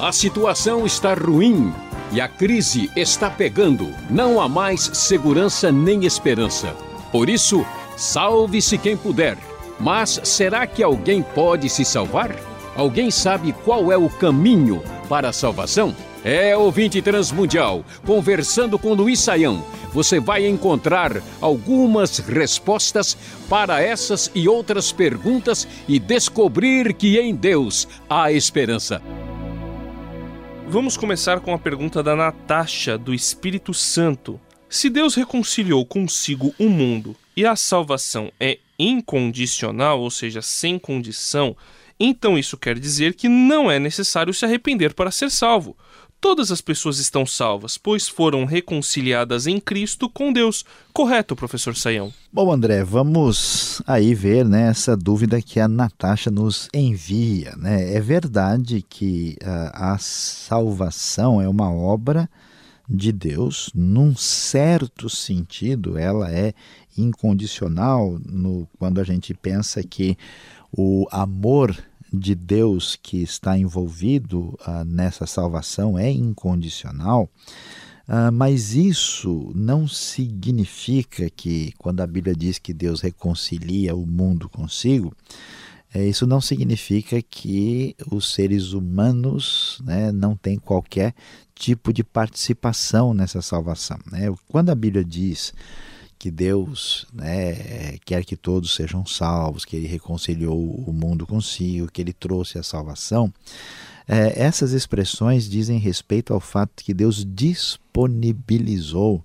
A situação está ruim e a crise está pegando. Não há mais segurança nem esperança. Por isso, salve-se quem puder. Mas será que alguém pode se salvar? Alguém sabe qual é o caminho para a salvação? É ouvinte transmundial, conversando com Luiz Saião. Você vai encontrar algumas respostas para essas e outras perguntas e descobrir que em Deus há esperança. Vamos começar com a pergunta da Natasha, do Espírito Santo. Se Deus reconciliou consigo o mundo e a salvação é incondicional, ou seja, sem condição, então isso quer dizer que não é necessário se arrepender para ser salvo. Todas as pessoas estão salvas, pois foram reconciliadas em Cristo com Deus. Correto, professor Saião? Bom, André, vamos aí ver né, essa dúvida que a Natasha nos envia. Né? É verdade que a, a salvação é uma obra de Deus, num certo sentido, ela é incondicional no, quando a gente pensa que o amor de Deus que está envolvido uh, nessa salvação é incondicional, uh, mas isso não significa que, quando a Bíblia diz que Deus reconcilia o mundo consigo, é, isso não significa que os seres humanos né, não têm qualquer tipo de participação nessa salvação. Né? Quando a Bíblia diz que Deus né, quer que todos sejam salvos, que Ele reconciliou o mundo consigo, que Ele trouxe a salvação. É, essas expressões dizem respeito ao fato que Deus disponibilizou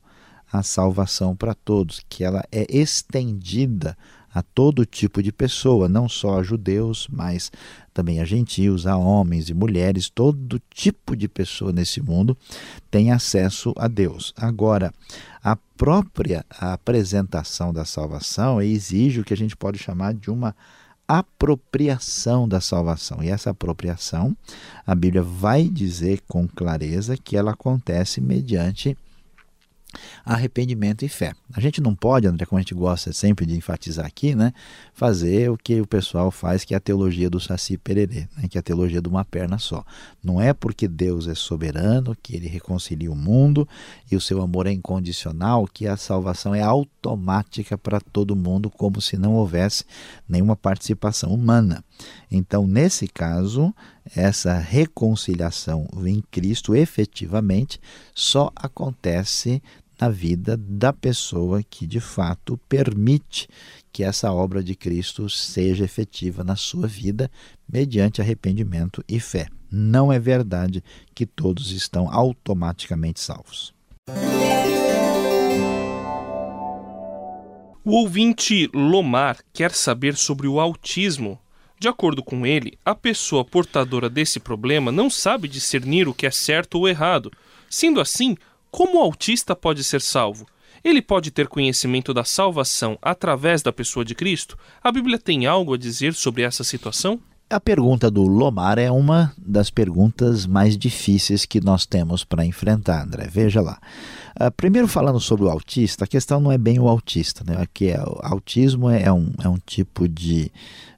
a salvação para todos, que ela é estendida a todo tipo de pessoa, não só a judeus, mas também a gentios, a homens e mulheres, todo tipo de pessoa nesse mundo tem acesso a Deus. Agora, a própria apresentação da salvação exige o que a gente pode chamar de uma apropriação da salvação. E essa apropriação, a Bíblia vai dizer com clareza que ela acontece mediante arrependimento e fé. A gente não pode, André, como a gente gosta sempre de enfatizar aqui, né, fazer o que o pessoal faz, que é a teologia do Saci Pererê, né, que é a teologia de uma perna só. Não é porque Deus é soberano, que ele reconcilia o mundo e o seu amor é incondicional, que a salvação é automática para todo mundo, como se não houvesse nenhuma participação humana. Então, nesse caso, essa reconciliação em Cristo efetivamente só acontece na vida da pessoa que de fato permite que essa obra de Cristo seja efetiva na sua vida mediante arrependimento e fé. Não é verdade que todos estão automaticamente salvos. O ouvinte Lomar quer saber sobre o autismo. De acordo com ele, a pessoa portadora desse problema não sabe discernir o que é certo ou errado. Sendo assim, como o autista pode ser salvo? Ele pode ter conhecimento da salvação através da pessoa de Cristo? A Bíblia tem algo a dizer sobre essa situação? A pergunta do Lomar é uma das perguntas mais difíceis que nós temos para enfrentar, André. Veja lá. Uh, primeiro, falando sobre o autista, a questão não é bem o autista, né? Aqui é, o autismo é um, é um tipo de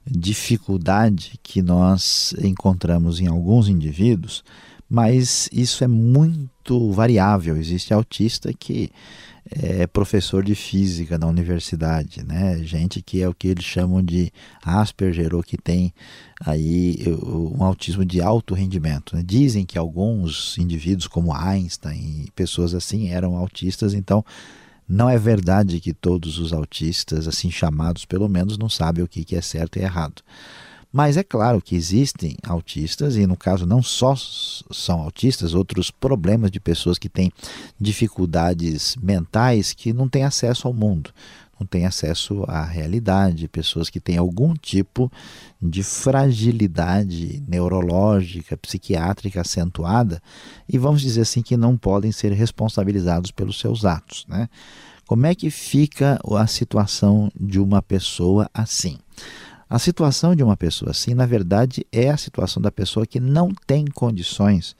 dificuldade que nós encontramos em alguns indivíduos mas isso é muito variável. Existe autista que é professor de física na universidade, né? Gente que é o que eles chamam de Asperger ou que tem aí um autismo de alto rendimento. Né? Dizem que alguns indivíduos como Einstein e pessoas assim eram autistas, então não é verdade que todos os autistas, assim chamados pelo menos, não sabem o que é certo e errado. Mas é claro que existem autistas, e no caso não só são autistas, outros problemas de pessoas que têm dificuldades mentais que não têm acesso ao mundo, não têm acesso à realidade, pessoas que têm algum tipo de fragilidade neurológica, psiquiátrica acentuada, e vamos dizer assim que não podem ser responsabilizados pelos seus atos. Né? Como é que fica a situação de uma pessoa assim? A situação de uma pessoa assim, na verdade, é a situação da pessoa que não tem condições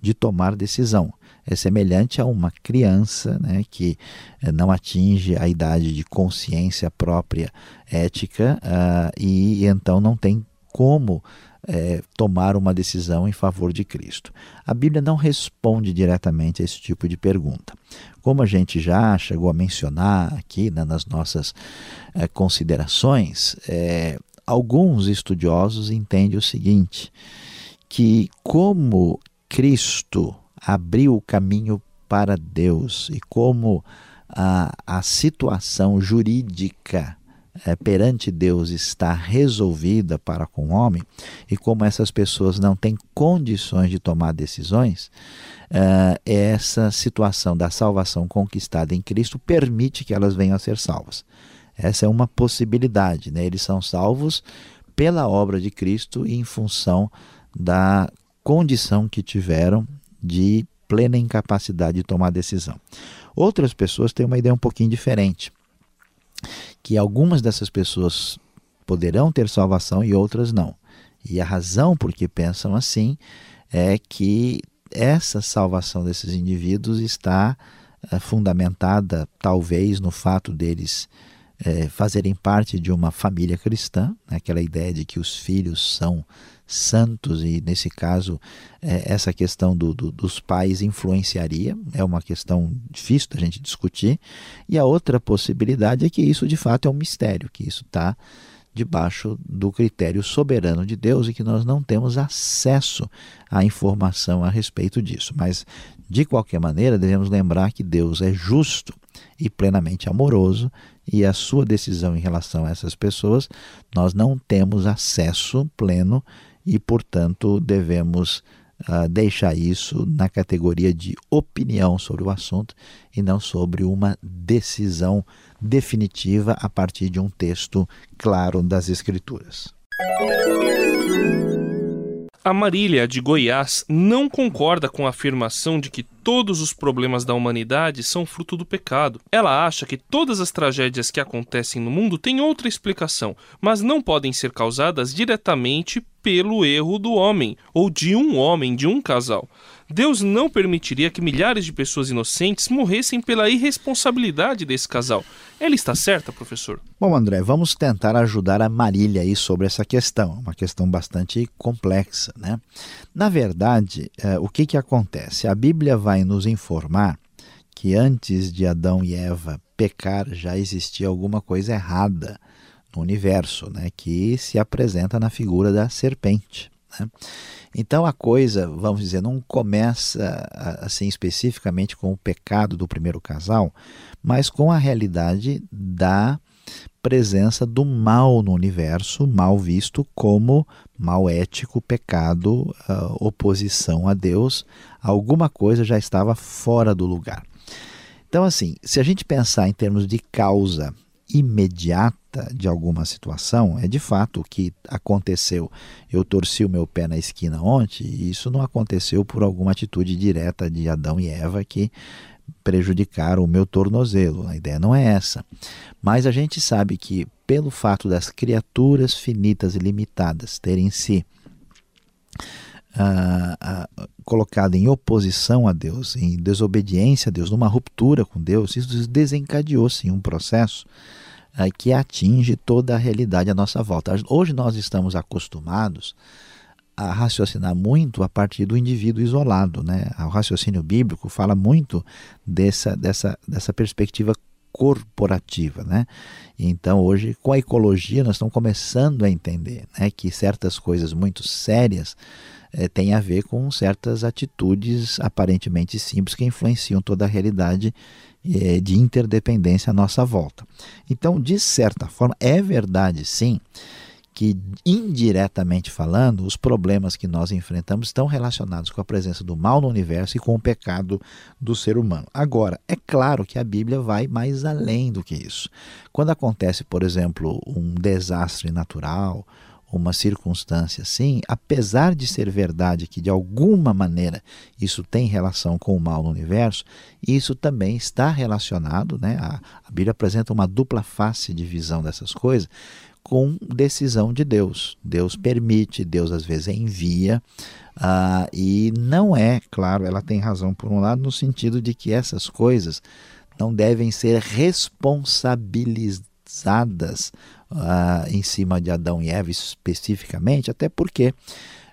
de tomar decisão. É semelhante a uma criança né, que eh, não atinge a idade de consciência própria ética uh, e, então não tem como é, tomar uma decisão em favor de Cristo? A Bíblia não responde diretamente a esse tipo de pergunta. Como a gente já chegou a mencionar aqui né, nas nossas é, considerações, é, alguns estudiosos entendem o seguinte: que como Cristo abriu o caminho para Deus e como a, a situação jurídica é, perante Deus está resolvida para com o homem e como essas pessoas não têm condições de tomar decisões, é, essa situação da salvação conquistada em Cristo permite que elas venham a ser salvas. Essa é uma possibilidade. Né? Eles são salvos pela obra de Cristo e em função da condição que tiveram de plena incapacidade de tomar decisão. Outras pessoas têm uma ideia um pouquinho diferente, que algumas dessas pessoas poderão ter salvação e outras não. E a razão por que pensam assim é que essa salvação desses indivíduos está é, fundamentada talvez no fato deles é, fazerem parte de uma família cristã, né? aquela ideia de que os filhos são santos, e nesse caso, é, essa questão do, do, dos pais influenciaria, é uma questão difícil da gente discutir. E a outra possibilidade é que isso de fato é um mistério, que isso está debaixo do critério soberano de Deus e que nós não temos acesso à informação a respeito disso. Mas, de qualquer maneira, devemos lembrar que Deus é justo e plenamente amoroso e a sua decisão em relação a essas pessoas, nós não temos acesso pleno e, portanto, devemos uh, deixar isso na categoria de opinião sobre o assunto e não sobre uma decisão definitiva a partir de um texto claro das Escrituras. A Marília de Goiás não concorda com a afirmação de que todos os problemas da humanidade são fruto do pecado. Ela acha que todas as tragédias que acontecem no mundo têm outra explicação, mas não podem ser causadas diretamente pelo erro do homem ou de um homem, de um casal. Deus não permitiria que milhares de pessoas inocentes morressem pela irresponsabilidade desse casal. Ela está certa, professor? Bom, André, vamos tentar ajudar a Marília aí sobre essa questão, uma questão bastante complexa, né? Na verdade, é, o que, que acontece? A Bíblia vai nos informar que antes de Adão e Eva pecar já existia alguma coisa errada no universo, né? Que se apresenta na figura da serpente. Né? Então a coisa, vamos dizer, não começa assim especificamente com o pecado do primeiro casal, mas com a realidade da presença do mal no universo, mal visto como mal ético, pecado, uh, oposição a Deus, alguma coisa já estava fora do lugar. Então, assim, se a gente pensar em termos de causa imediata de alguma situação é de fato o que aconteceu. Eu torci o meu pé na esquina ontem e isso não aconteceu por alguma atitude direta de Adão e Eva que prejudicaram o meu tornozelo. A ideia não é essa. Mas a gente sabe que pelo fato das criaturas finitas e limitadas terem se ah, ah, colocado em oposição a Deus, em desobediência a Deus, numa ruptura com Deus, isso desencadeou sim um processo ah, que atinge toda a realidade à nossa volta. Hoje nós estamos acostumados a raciocinar muito a partir do indivíduo isolado. Né? O raciocínio bíblico fala muito dessa, dessa, dessa perspectiva corporativa, né? Então hoje com a ecologia nós estamos começando a entender, né, que certas coisas muito sérias é, têm a ver com certas atitudes aparentemente simples que influenciam toda a realidade é, de interdependência à nossa volta. Então, de certa forma, é verdade sim que, indiretamente falando, os problemas que nós enfrentamos estão relacionados com a presença do mal no universo e com o pecado do ser humano. Agora, é claro que a Bíblia vai mais além do que isso. Quando acontece, por exemplo, um desastre natural, uma circunstância assim, apesar de ser verdade que de alguma maneira isso tem relação com o mal no universo, isso também está relacionado, né? A, a Bíblia apresenta uma dupla face de visão dessas coisas, com decisão de Deus. Deus permite, Deus às vezes envia, uh, e não é, claro, ela tem razão por um lado, no sentido de que essas coisas não devem ser responsabilizadas uh, em cima de Adão e Eva especificamente, até porque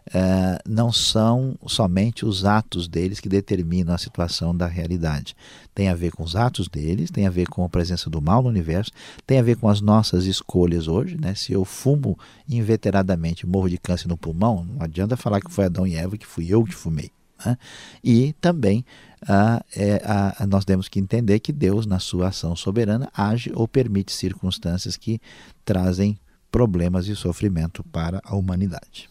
uh, não são somente os atos deles que determinam a situação da realidade. Tem a ver com os atos deles, tem a ver com a presença do mal no universo, tem a ver com as nossas escolhas hoje. Né? Se eu fumo inveteradamente morro de câncer no pulmão, não adianta falar que foi Adão e Eva, que fui eu que fumei. Né? E também ah, é, nós temos que entender que Deus, na sua ação soberana, age ou permite circunstâncias que trazem problemas e sofrimento para a humanidade.